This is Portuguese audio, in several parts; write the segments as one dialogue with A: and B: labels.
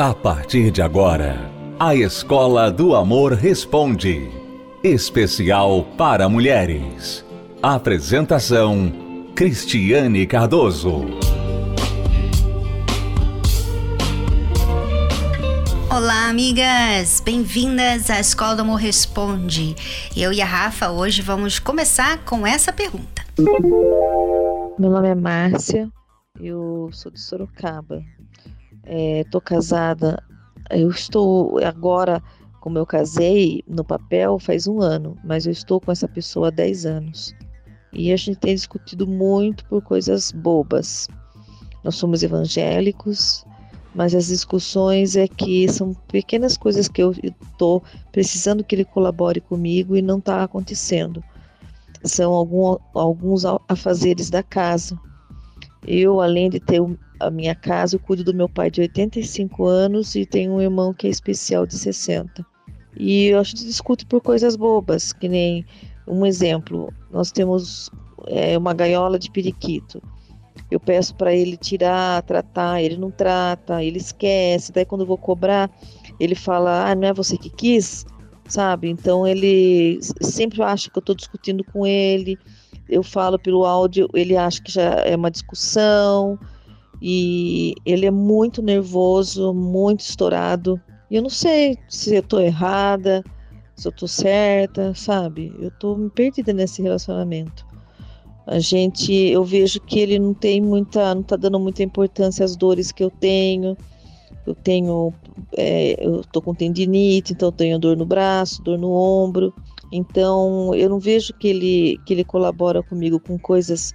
A: A partir de agora, a Escola do Amor Responde. Especial para mulheres. Apresentação: Cristiane Cardoso.
B: Olá, amigas! Bem-vindas à Escola do Amor Responde. Eu e a Rafa hoje vamos começar com essa pergunta.
C: Meu nome é Márcia, eu sou de Sorocaba. É, casada, eu estou agora, como eu casei no papel faz um ano, mas eu estou com essa pessoa há 10 anos. E a gente tem discutido muito por coisas bobas. Nós somos evangélicos, mas as discussões é que são pequenas coisas que eu estou precisando que ele colabore comigo e não está acontecendo. São algum, alguns afazeres da casa. Eu, além de ter a minha casa, eu cuido do meu pai de 85 anos e tenho um irmão que é especial de 60. E a gente discute por coisas bobas, que nem um exemplo, nós temos é, uma gaiola de periquito. Eu peço para ele tirar, tratar, ele não trata, ele esquece. Daí quando eu vou cobrar, ele fala: "Ah, não é você que quis?", sabe? Então ele sempre acha que eu estou discutindo com ele. Eu falo pelo áudio, ele acha que já é uma discussão e ele é muito nervoso, muito estourado. E eu não sei se eu estou errada, se eu estou certa, sabe? Eu estou me perdida nesse relacionamento. A gente, eu vejo que ele não tem muita, não está dando muita importância às dores que eu tenho. Eu tenho, é, eu tô com tendinite, então eu tenho dor no braço, dor no ombro. Então eu não vejo que ele, que ele colabora comigo com coisas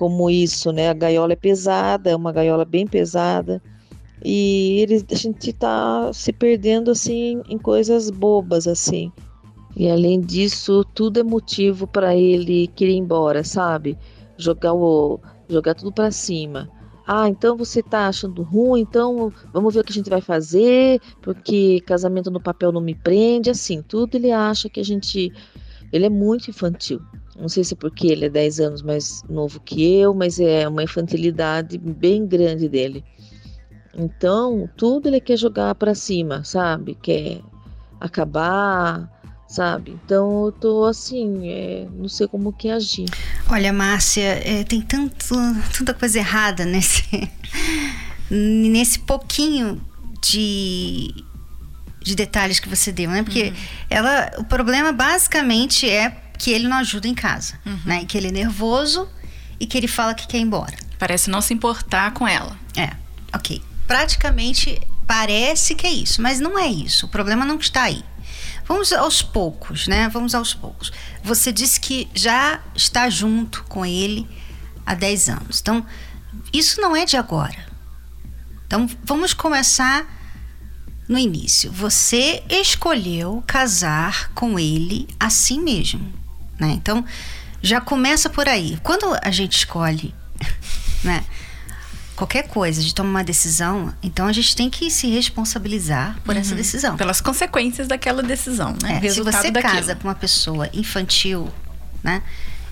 C: como isso, né? A gaiola é pesada, é uma gaiola bem pesada. E ele, a gente tá se perdendo assim em coisas bobas assim. E além disso, tudo é motivo para ele querer ir embora, sabe? Jogar o jogar tudo para cima. Ah, então você tá achando ruim, então vamos ver o que a gente vai fazer, porque casamento no papel não me prende, assim, tudo ele acha que a gente ele é muito infantil. Não sei se é porque ele é 10 anos mais novo que eu, mas é uma infantilidade bem grande dele. Então, tudo ele quer jogar para cima, sabe? Quer acabar, sabe? Então, eu tô assim, é, não sei como que agir.
B: Olha, Márcia, é, tem tanto, tanta coisa errada nesse, nesse pouquinho de de detalhes que você deu, né? Porque uhum. ela, o problema basicamente é que ele não ajuda em casa, uhum. né? Que ele é nervoso e que ele fala que quer ir embora.
D: Parece não se importar com ela.
B: É, ok. Praticamente parece que é isso, mas não é isso. O problema não está aí. Vamos aos poucos, né? Vamos aos poucos. Você disse que já está junto com ele há 10 anos. Então, isso não é de agora. Então, vamos começar no início. Você escolheu casar com ele assim mesmo né? Então, já começa por aí. Quando a gente escolhe, né? Qualquer coisa, de tomar uma decisão, então a gente tem que se responsabilizar por uhum. essa decisão.
D: Pelas consequências daquela decisão, né?
B: É, se você daquilo. casa com uma pessoa infantil, né?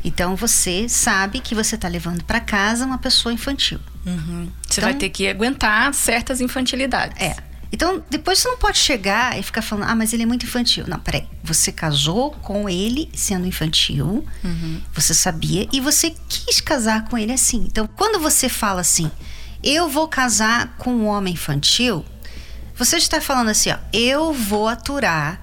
B: Então você sabe que você está levando para casa uma pessoa infantil.
D: Uhum. Você então, vai ter que aguentar certas infantilidades.
B: É. Então, depois você não pode chegar e ficar falando, ah, mas ele é muito infantil. Não, peraí. Você casou com ele sendo infantil, uhum. você sabia, e você quis casar com ele assim. Então, quando você fala assim, eu vou casar com um homem infantil, você está falando assim, ó, eu vou aturar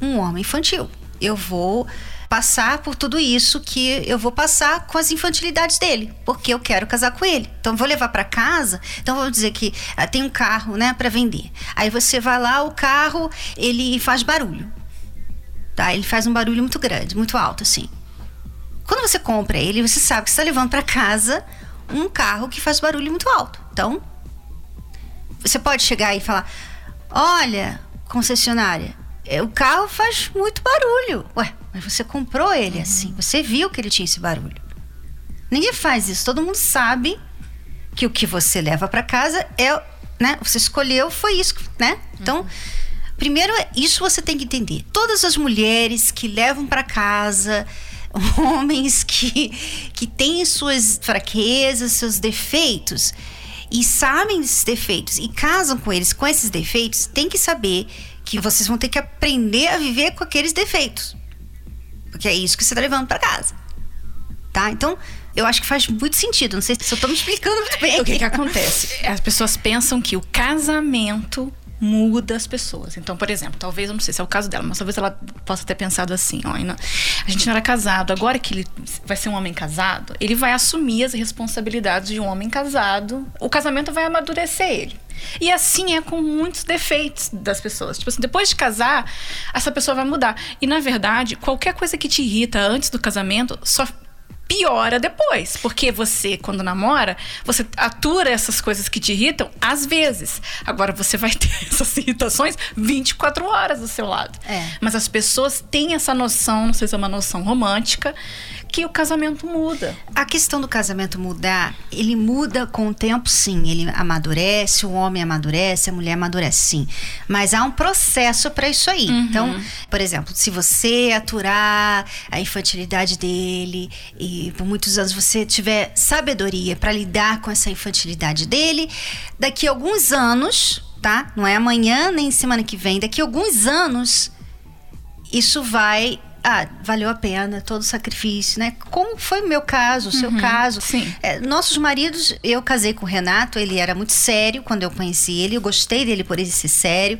B: um homem infantil. Eu vou passar por tudo isso que eu vou passar com as infantilidades dele, porque eu quero casar com ele. Então vou levar para casa. Então vamos dizer que ah, tem um carro, né, para vender. Aí você vai lá, o carro ele faz barulho, tá? Ele faz um barulho muito grande, muito alto, assim. Quando você compra ele, você sabe que está levando para casa um carro que faz barulho muito alto. Então você pode chegar e falar: olha, concessionária, o carro faz muito barulho. Ué, mas você comprou ele uhum. assim, você viu que ele tinha esse barulho. Ninguém faz isso, todo mundo sabe que o que você leva para casa é, né? Você escolheu, foi isso, né? Então, uhum. primeiro isso você tem que entender. Todas as mulheres que levam para casa homens que que têm suas fraquezas, seus defeitos, e sabem desses defeitos e casam com eles com esses defeitos, tem que saber que vocês vão ter que aprender a viver com aqueles defeitos. Porque é isso que você está levando para casa. Tá? Então, eu acho que faz muito sentido. Não sei se eu tô me explicando muito bem.
D: O que, que acontece? As pessoas pensam que o casamento muda as pessoas. Então, por exemplo, talvez, eu não sei se é o caso dela, mas talvez ela possa ter pensado assim: ó, a gente não era casado, agora que ele vai ser um homem casado, ele vai assumir as responsabilidades de um homem casado, o casamento vai amadurecer ele. E assim é com muitos defeitos das pessoas. Tipo assim, depois de casar, essa pessoa vai mudar. E na verdade, qualquer coisa que te irrita antes do casamento só piora depois. Porque você, quando namora, você atura essas coisas que te irritam às vezes. Agora você vai ter essas irritações 24 horas do seu lado.
B: É.
D: Mas as pessoas têm essa noção, não sei se é uma noção romântica, que o casamento muda.
B: A questão do casamento mudar, ele muda com o tempo, sim. Ele amadurece, o homem amadurece, a mulher amadurece, sim. Mas há um processo para isso aí.
D: Uhum.
B: Então, por exemplo, se você aturar a infantilidade dele e por muitos anos você tiver sabedoria para lidar com essa infantilidade dele, daqui a alguns anos, tá? Não é amanhã nem semana que vem, daqui a alguns anos isso vai ah, valeu a pena todo o sacrifício, né? Como foi o meu caso, o seu caso.
D: sim.
B: É, nossos maridos, eu casei com o Renato, ele era muito sério quando eu conheci ele, eu gostei dele por ele ser sério.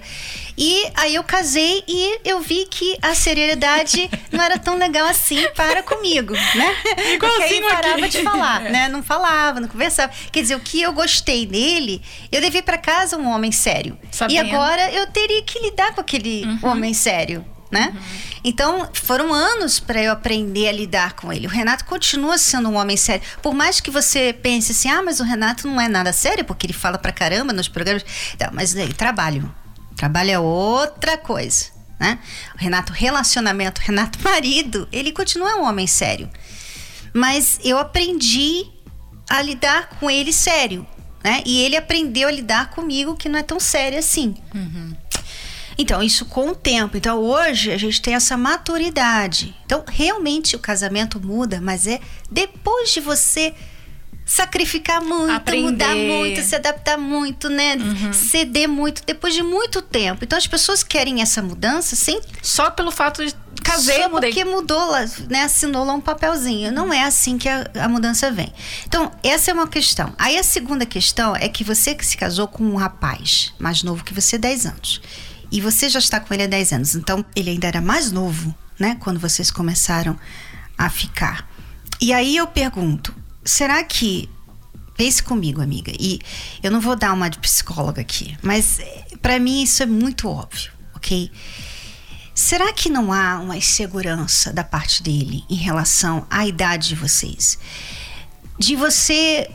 B: E aí eu casei e eu vi que a seriedade não era tão legal assim para comigo, né? Porque aí
D: Igualzinho
B: parava
D: aqui.
B: de falar,
D: É.
B: né? Não falava, não conversava. Quer dizer, o que eu gostei dele, eu levei para casa um homem sério.
D: Sabendo.
B: E agora eu teria que lidar com aquele homem sério. Né? Então, foram anos para eu aprender a lidar com ele. O Renato continua sendo um homem sério. Por mais que você pense assim, ah, mas o Renato não é nada sério, porque ele fala pra caramba nos programas. Não, mas aí, trabalho. Trabalho é outra coisa, né? O Renato relacionamento, o Renato marido, ele continua um homem sério. Mas eu aprendi a lidar com ele sério, né? E ele aprendeu a lidar comigo que não é tão sério assim. Então, isso com o tempo. Então, hoje a gente tem essa maturidade. Então, realmente o casamento muda, mas é depois de você sacrificar muito,
D: Aprender.
B: mudar muito, se adaptar muito, né? Ceder muito, depois de muito tempo. Então, as pessoas querem essa mudança sem
D: Só pelo fato de casei,
B: só
D: mudei.
B: porque mudou né? Assinou lá um papelzinho. Não é assim que a, a mudança vem. Então, essa é uma questão. Aí a segunda questão é que você que se casou com um rapaz mais novo que você, 10 anos. E você já está com ele há 10 anos. Então, ele ainda era mais novo, né? Quando vocês começaram a ficar. E aí eu pergunto: será que. Pense comigo, amiga. E eu não vou dar uma de psicóloga aqui, mas para mim isso é muito óbvio, ok? Será que não há uma insegurança da parte dele em relação à idade de vocês? De você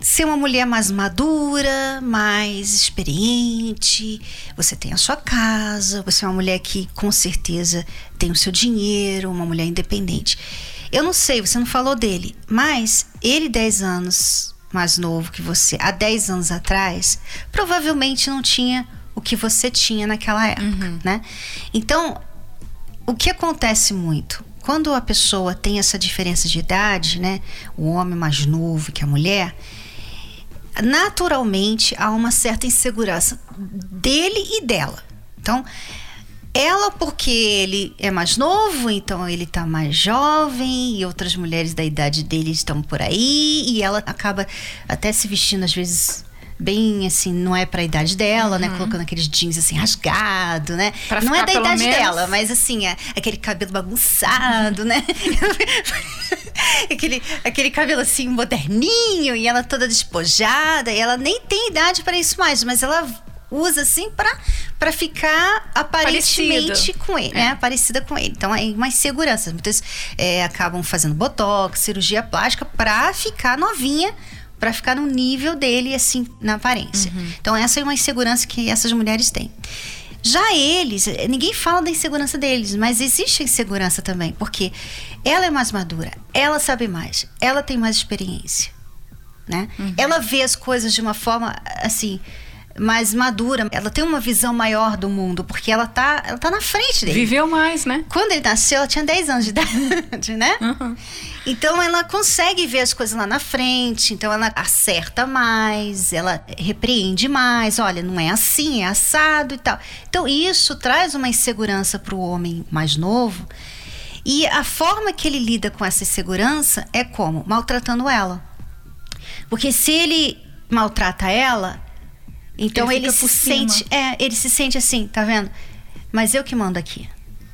B: ser uma mulher mais madura, mais experiente, você tem a sua casa, você é uma mulher que com certeza tem o seu dinheiro, uma mulher independente. Eu não sei, você não falou dele, mas ele 10 anos mais novo que você, há 10 anos atrás, provavelmente não tinha o que você tinha naquela época, né? Então, o que acontece muito? Quando a pessoa tem essa diferença de idade, né? O homem mais novo que a mulher, naturalmente há uma certa insegurança dele e dela. Então, ela porque ele é mais novo, então ele tá mais jovem e outras mulheres da idade dele estão por aí e ela acaba até se vestindo às vezes bem assim, não é pra idade dela, né? Colocando aqueles jeans assim rasgado, né?
D: Uhum. Pra
B: não é da idade
D: menos-
B: dela, mas assim, é aquele cabelo bagunçado, né? aquele, aquele cabelo assim moderninho e ela toda despojada, e ela nem tem idade para isso mais, mas ela usa assim pra para ficar aparentemente
D: Parecido.
B: com ele, né? Parecida com ele. Então é uma insegurança. Muitas é, acabam fazendo botox, cirurgia plástica pra ficar novinha, pra ficar no nível dele assim na aparência. Então essa é uma insegurança que essas mulheres têm. Já eles, ninguém fala da insegurança deles, mas existe a insegurança também, porque ela é mais madura, ela sabe mais, ela tem mais experiência, né? Ela vê as coisas de uma forma assim mais madura, ela tem uma visão maior do mundo, porque ela tá, ela tá na frente dele.
D: Viveu mais, né?
B: Quando ele nasceu, ela tinha 10 anos de idade, né?
D: Uhum.
B: Então ela consegue ver as coisas lá na frente, então ela acerta mais, ela repreende mais, olha, não é assim, é assado e tal. Então isso traz uma insegurança para o homem mais novo. E a forma que ele lida com essa insegurança é como? Maltratando ela. Porque se ele maltrata ela, então
D: Ele
B: ele, se sente, é, ele se sente assim, tá vendo? Mas eu que mando aqui.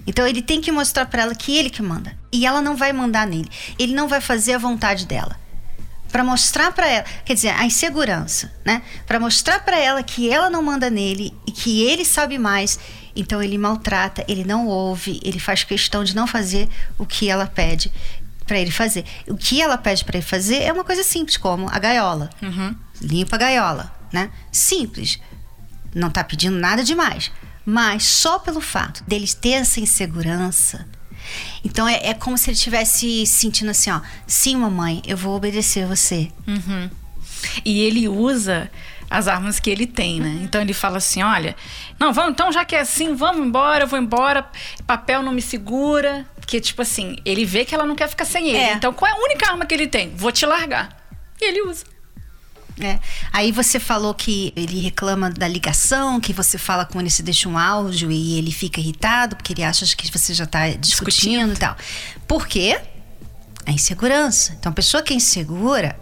B: Então ele tem que mostrar pra ela que ele que manda. E ela não vai mandar nele. Ele não vai fazer a vontade dela. Pra mostrar pra ela, quer dizer, a insegurança, né? Pra mostrar pra ela que ela não manda nele e que ele sabe mais. Então ele maltrata, ele não ouve, ele faz questão de não fazer o que ela pede pra ele fazer. O que ela pede pra ele fazer é uma coisa simples, como a gaiola.
D: Uhum.
B: Limpa a gaiola, né? Simples. Não tá pedindo nada demais. Mas só pelo fato deles ter essa insegurança. Então é, é como se ele estivesse sentindo assim, ó. Sim, mamãe, eu vou obedecer você.
D: Uhum. E ele usa as armas que ele tem, né? Então ele fala assim: olha, não, vamos, então já que é assim, vamos embora, eu vou embora, papel não me segura. Porque, tipo assim, ele vê que ela não quer ficar sem ele.
B: É.
D: Então qual é a única arma que ele tem? Vou te largar. E ele usa.
B: É. Aí você falou que ele reclama da ligação, que você fala com ele, se deixa um áudio e ele fica irritado porque ele acha que você já está discutindo,
D: Discutindo.
B: e tal. Por quê? A insegurança. Então, a pessoa que é insegura,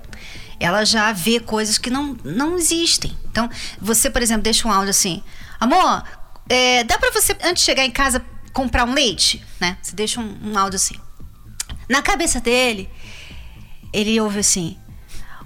B: ela já vê coisas que não, não existem. Então, você, por exemplo, deixa um áudio assim: Amor, é, dá pra você, antes de chegar em casa, comprar um leite? Né? Você deixa um, um áudio assim. Na cabeça dele, ele ouve assim: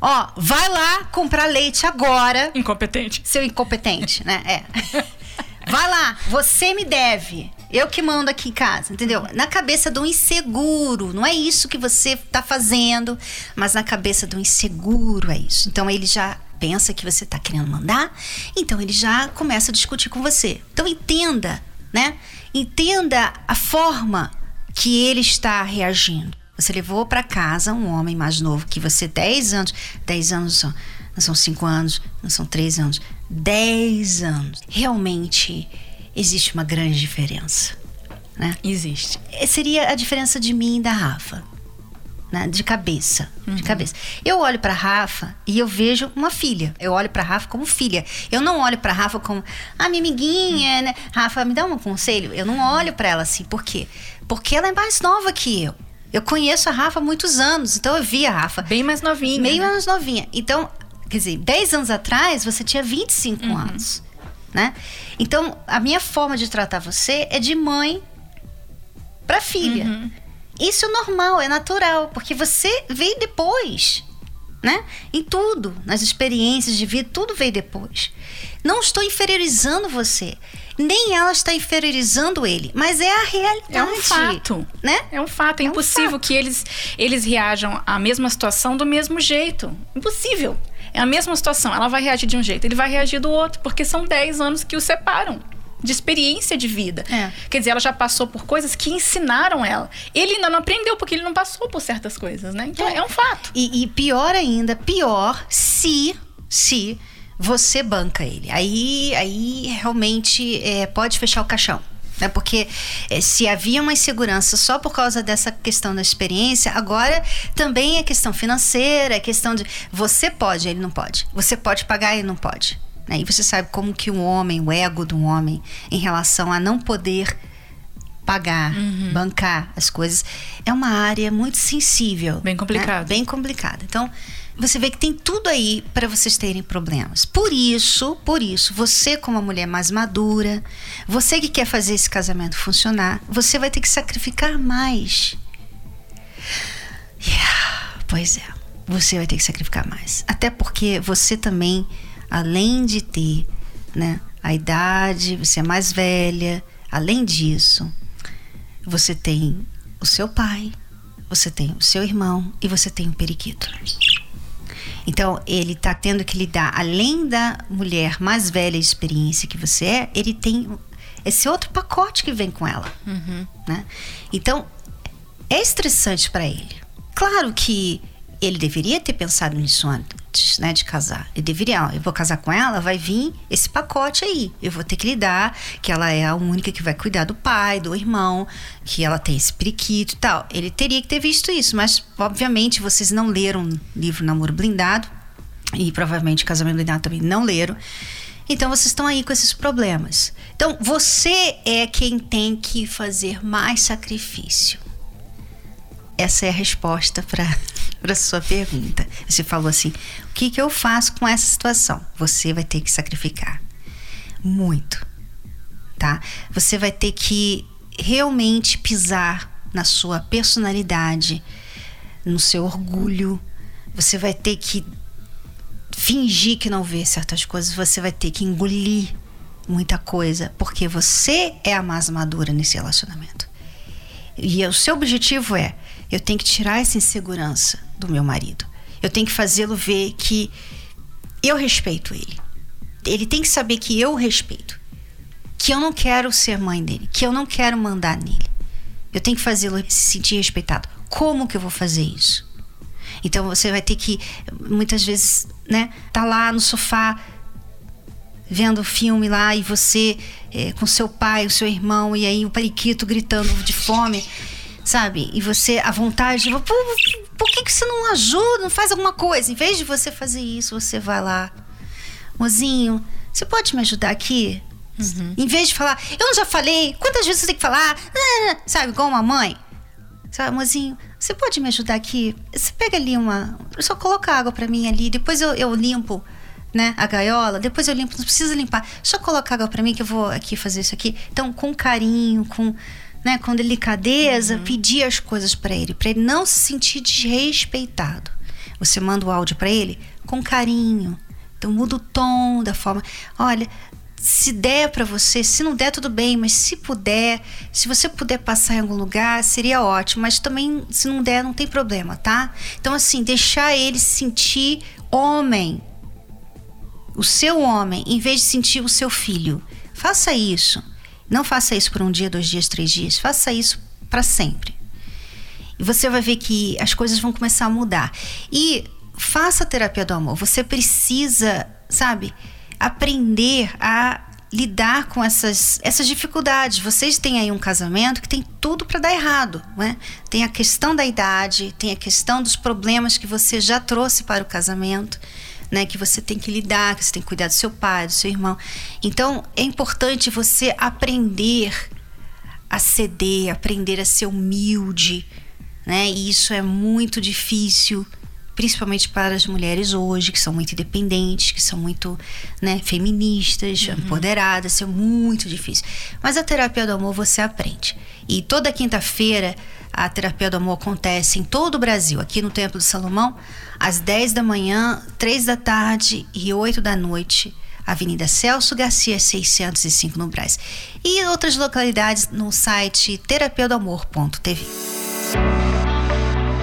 B: Ó, vai lá comprar leite agora,
D: Incompetente.
B: seu incompetente, né? É. Vai lá, você me deve. Eu que mando aqui em casa, entendeu? Na cabeça do inseguro. Não é isso que você tá fazendo, mas na cabeça do inseguro é isso. Então ele já pensa que você tá querendo mandar, então ele já começa a discutir com você. Então entenda, né? Entenda a forma que ele está reagindo. Você levou para casa um homem mais novo que você 10 anos, 10 anos são, não são 5 anos, não são 3 anos, 10 anos. Realmente existe uma grande diferença, né?
D: Existe.
B: Eh, Seria a diferença de mim e da Rafa. Né? De cabeça, de cabeça. Eu olho pra Rafa e eu vejo uma filha. Eu olho pra Rafa como filha. Eu não olho pra Rafa como, ah, minha amiguinha, né? Rafa, me dá um conselho. Eu não olho pra ela assim. Por quê? Porque ela é mais nova que eu. Eu conheço a Rafa há muitos anos, então eu vi a Rafa
D: Bem mais novinha.
B: meio
D: né?
B: anos novinha. Então, quer dizer, 10 anos atrás você tinha 25 anos, né? Então, a minha forma de tratar você é de mãe para filha. Isso é normal, é natural, porque você veio depois, né? Em tudo, nas experiências de vida, tudo veio depois. Não estou inferiorizando você, nem ela está inferiorizando ele, mas é a realidade.
D: É um fato.
B: né?
D: É um fato. É,
B: É um
D: impossível
B: fato.
D: que eles, eles reajam à mesma situação do mesmo jeito. Impossível. É a mesma situação. Ela vai reagir de um jeito, ele vai reagir do outro, porque são 10 anos que o separam. De experiência de vida.
B: É.
D: Quer dizer, ela já passou por coisas que ensinaram ela. Ele ainda não aprendeu, porque ele não passou por certas coisas, né? Então é, um fato.
B: E, e pior ainda, pior se, se você banca ele. Aí, aí realmente é, pode fechar o caixão. Né? Porque é, se havia uma insegurança só por causa dessa questão da experiência, agora também é questão financeira, é questão de você pode, ele não pode. Você pode pagar, ele não pode. Né? E você sabe como que um homem, o ego do homem, em relação a não poder pagar, bancar as coisas, é uma área muito sensível.
D: Bem complicado.
B: né? Bem complicada. Então, você vê que tem tudo aí para vocês terem problemas. Por isso, por isso, você como uma mulher mais madura, você que quer fazer esse casamento funcionar, você vai ter que sacrificar mais. Yeah, pois é, você vai ter que sacrificar mais. Até porque você também, além de ter, né, a idade, você é mais velha, além disso, você tem o seu pai, você tem o seu irmão e você tem o periquito. Então, ele está tendo que lidar, além da mulher mais velha e experiência que você é, ele tem esse outro pacote que vem com ela. Né? Então, é estressante para ele. Claro que ele deveria ter pensado nisso antes. Antes, né, de casar. E deveria, eu vou casar com ela, vai vir esse pacote aí. Eu vou ter que lidar que ela é a única que vai cuidar do pai, do irmão, que ela tem esse periquito e tal. Ele teria que ter visto isso, mas obviamente vocês não leram o livro Namoro Blindado e provavelmente Casamento Blindado também não leram. Então vocês estão aí com esses problemas. Então você é quem tem que fazer mais sacrifício. Essa é a resposta para a sua pergunta. Você falou assim: o que, que eu faço com essa situação? Você vai ter que sacrificar muito, tá? Você vai ter que realmente pisar na sua personalidade, no seu orgulho. Você vai ter que fingir que não vê certas coisas, você vai ter que engolir muita coisa, porque você é a mais madura nesse relacionamento. E o seu objetivo é: eu tenho que tirar essa insegurança do meu marido. Eu tenho que fazê-lo ver que eu respeito ele. Ele tem que saber que eu respeito. Que eu não quero ser mãe dele, que eu não quero mandar nele. Eu tenho que fazê-lo se sentir respeitado. Como que eu vou fazer isso? Então você vai ter que muitas vezes, né, tá lá no sofá vendo o filme lá e você é, com seu pai, o seu irmão e aí o periquito gritando de fome, sabe? E você a vontade, por, por que, que você não ajuda, não faz alguma coisa? Em vez de você fazer isso, você vai lá, mozinho, você pode me ajudar aqui? Uhum. Em vez de falar, eu já falei, quantas vezes você tem que falar? Sabe, igual uma mãe. Sabe, mozinho, você pode me ajudar aqui? Você pega ali uma. Só coloca água para mim ali, depois eu, eu limpo. Né, a gaiola, depois eu limpo, não precisa limpar. Só coloca água para mim que eu vou aqui fazer isso aqui. Então, com carinho, com, né, com delicadeza, uhum. pedir as coisas para ele, para ele não se sentir desrespeitado. Você manda o áudio para ele com carinho. Então muda o tom da forma. Olha, se der para você, se não der, tudo bem, mas se puder, se você puder passar em algum lugar, seria ótimo. Mas também, se não der, não tem problema, tá? Então, assim, deixar ele se sentir homem, o seu homem, em vez de sentir o seu filho. Faça isso. Não faça isso por um dia, dois dias, três dias. Faça isso para sempre. E você vai ver que as coisas vão começar a mudar. E faça a terapia do amor. Você precisa, sabe? aprender a lidar com essas, essas dificuldades. Vocês têm aí um casamento que tem tudo para dar errado, né? Tem a questão da idade, tem a questão dos problemas que você já trouxe para o casamento, né? Que você tem que lidar, que você tem que cuidar do seu pai, do seu irmão. Então, é importante você aprender a ceder, aprender a ser humilde, né? E isso é muito difícil principalmente para as mulheres hoje, que são muito independentes, que são muito né, feministas, uhum. empoderadas, isso é muito difícil. Mas a terapia do amor você aprende. E toda quinta-feira a terapia do amor acontece em todo o Brasil, aqui no Templo de Salomão, às 10 da manhã, 3 da tarde e 8 da noite. Avenida Celso Garcia, 605 no Brás. E outras localidades no site terapiadoamor.tv.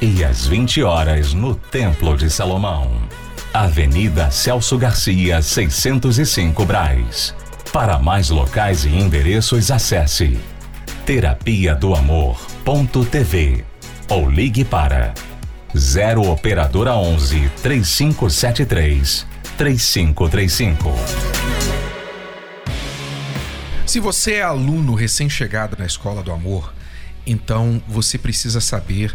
A: e às 20 horas no Templo de Salomão. Avenida Celso Garcia, 605 Braz. Para mais locais e endereços, acesse terapia do amor.tv ou ligue para 0 operadora 11 3573 3535.
E: Se você é aluno recém-chegado na Escola do Amor, então você precisa saber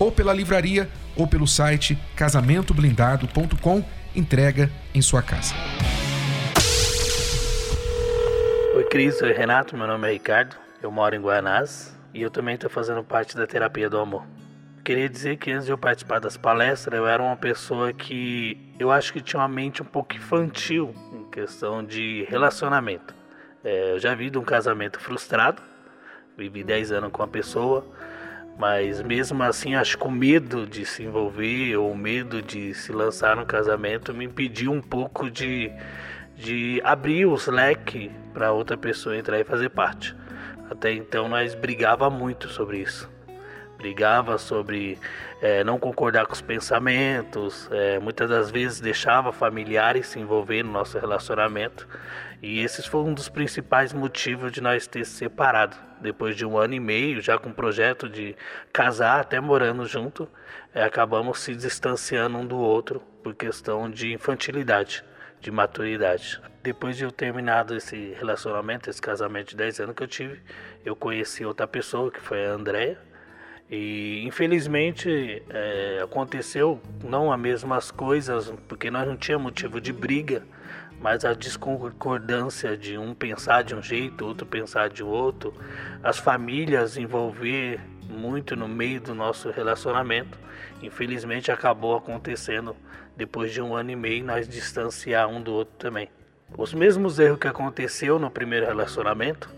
E: Ou pela livraria ou pelo site casamentoblindado.com, entrega em sua casa.
F: Oi Cris, oi Renato, meu nome é Ricardo, eu moro em Guanás e eu também estou fazendo parte da terapia do amor. Queria dizer que antes de eu participar das palestras, eu era uma pessoa que eu acho que tinha uma mente um pouco infantil em questão de relacionamento. É, eu já vi de um casamento frustrado, vivi 10 anos com uma pessoa, mas mesmo assim acho que o medo de se envolver ou o medo de se lançar no casamento me impediu um pouco de, de abrir os leques para outra pessoa entrar e fazer parte. Até então nós brigava muito sobre isso. Brigava sobre é, não concordar com os pensamentos, é, muitas das vezes deixava familiares se envolver no nosso relacionamento. E esses foram um dos principais motivos de nós ter se separado. Depois de um ano e meio, já com o projeto de casar, até morando junto, é, acabamos se distanciando um do outro por questão de infantilidade de maturidade. Depois de eu terminado esse relacionamento, esse casamento de 10 anos que eu tive, eu conheci outra pessoa, que foi a Andrea. E infelizmente é, aconteceu não as mesmas coisas, porque nós não tínhamos motivo de briga, mas a discordância de um pensar de um jeito, outro pensar de outro, as famílias envolver muito no meio do nosso relacionamento. Infelizmente acabou acontecendo depois de um ano e meio nós distanciar um do outro também. Os mesmos erros que aconteceu no primeiro relacionamento,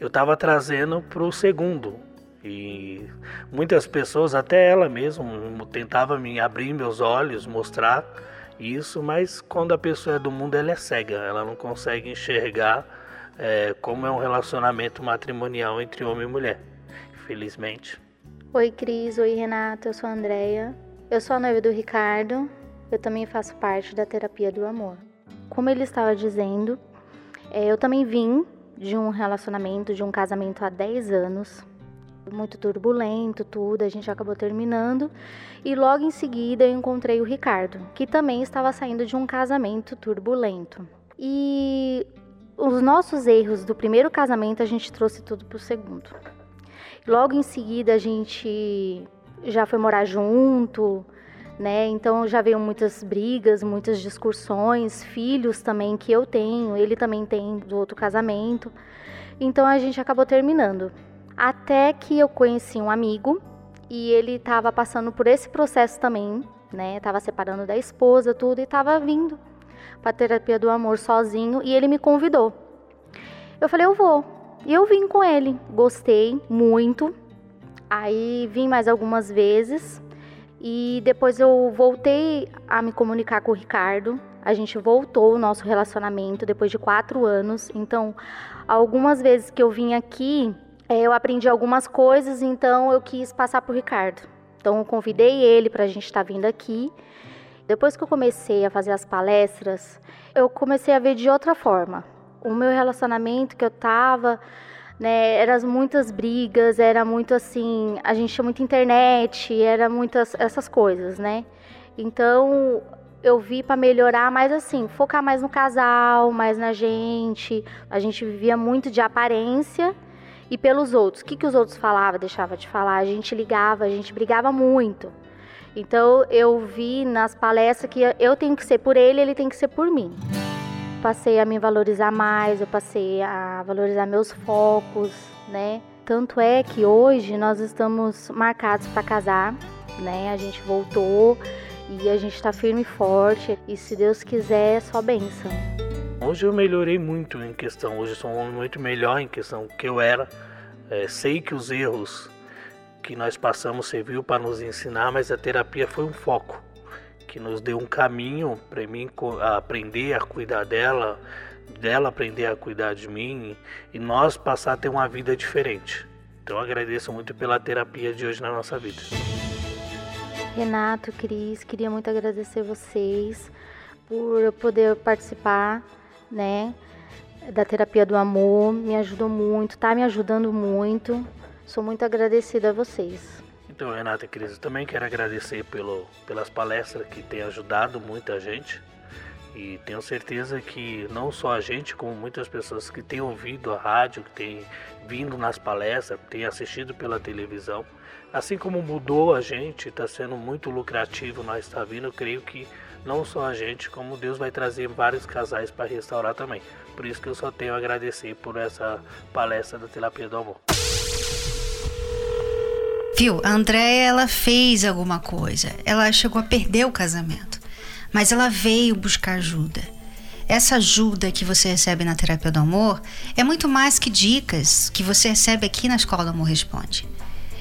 F: eu estava trazendo para o segundo. E muitas pessoas, até ela mesmo, tentava me abrir meus olhos, mostrar isso, mas quando a pessoa é do mundo, ela é cega, ela não consegue enxergar é, como é um relacionamento matrimonial entre homem e mulher, infelizmente.
G: Oi, Cris. Oi, Renata. Eu sou a Andrea. Eu sou a noiva do Ricardo. Eu também faço parte da terapia do amor. Como ele estava dizendo, é, eu também vim de um relacionamento, de um casamento há 10 anos, muito turbulento, tudo, a gente acabou terminando. E logo em seguida eu encontrei o Ricardo, que também estava saindo de um casamento turbulento. E os nossos erros do primeiro casamento a gente trouxe tudo para o segundo. Logo em seguida a gente já foi morar junto, né? Então já veio muitas brigas, muitas discussões, filhos também que eu tenho, ele também tem do outro casamento. Então a gente acabou terminando. Até que eu conheci um amigo e ele estava passando por esse processo também, né? Tava separando da esposa, tudo e estava vindo para terapia do amor sozinho e ele me convidou. Eu falei, eu vou. E eu vim com ele, gostei muito. Aí vim mais algumas vezes e depois eu voltei a me comunicar com o Ricardo. A gente voltou o nosso relacionamento depois de quatro anos. Então, algumas vezes que eu vim aqui, eu aprendi algumas coisas, então eu quis passar para o Ricardo. Então, eu convidei ele para a gente estar tá vindo aqui. Depois que eu comecei a fazer as palestras, eu comecei a ver de outra forma o meu relacionamento que eu tava, né, eram muitas brigas, era muito assim, a gente tinha muita internet, era muitas essas coisas, né? Então, eu vi para melhorar mais assim, focar mais no casal, mais na gente. A gente vivia muito de aparência e pelos outros. O que, que os outros falavam, deixava de falar. A gente ligava, a gente brigava muito. Então eu vi nas palestras que eu tenho que ser por ele, ele tem que ser por mim passei a me valorizar mais, eu passei a valorizar meus focos, né? Tanto é que hoje nós estamos marcados para casar. né? A gente voltou e a gente está firme e forte. E se Deus quiser, é só bênção.
F: Hoje eu melhorei muito em questão. Hoje sou um homem muito melhor em questão que eu era. É, sei que os erros que nós passamos serviu para nos ensinar, mas a terapia foi um foco que nos deu um caminho para mim aprender a cuidar dela, dela aprender a cuidar de mim e nós passar a ter uma vida diferente. Então agradeço muito pela terapia de hoje na nossa vida.
G: Renato, Cris, queria muito agradecer vocês por poder participar, né, da terapia do amor. Me ajudou muito, tá me ajudando muito. Sou muito agradecida a vocês.
F: Então, Renata e Cris, eu também quero agradecer pelo, pelas palestras que têm ajudado muita gente. E tenho certeza que não só a gente, como muitas pessoas que têm ouvido a rádio, que têm vindo nas palestras, têm assistido pela televisão, assim como mudou a gente, está sendo muito lucrativo nós estar tá vindo, eu creio que não só a gente, como Deus vai trazer vários casais para restaurar também. Por isso que eu só tenho a agradecer por essa palestra da Terapia do Amor.
B: Viu, a Andréia, ela fez alguma coisa. Ela chegou a perder o casamento. Mas ela veio buscar ajuda. Essa ajuda que você recebe na terapia do amor é muito mais que dicas que você recebe aqui na Escola do Amor Responde.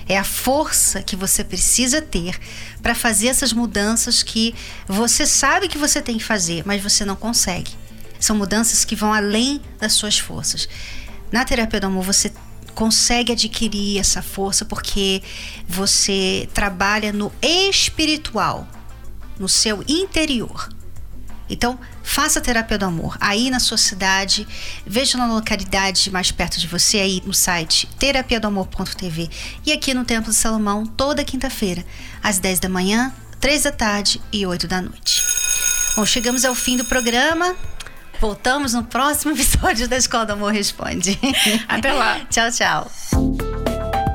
B: É a força que você precisa ter para fazer essas mudanças que você sabe que você tem que fazer, mas você não consegue. São mudanças que vão além das suas forças. Na terapia do amor, você consegue adquirir essa força porque você trabalha no espiritual, no seu interior. Então, faça a terapia do amor aí na sua cidade, veja na localidade mais perto de você aí no site terapia do amor.tv e aqui no Templo de Salomão toda quinta-feira, às 10 da manhã, 3 da tarde e 8 da noite. Bom, chegamos ao fim do programa. Voltamos no próximo episódio da Escola do Amor Responde.
D: Até lá.
B: tchau, tchau.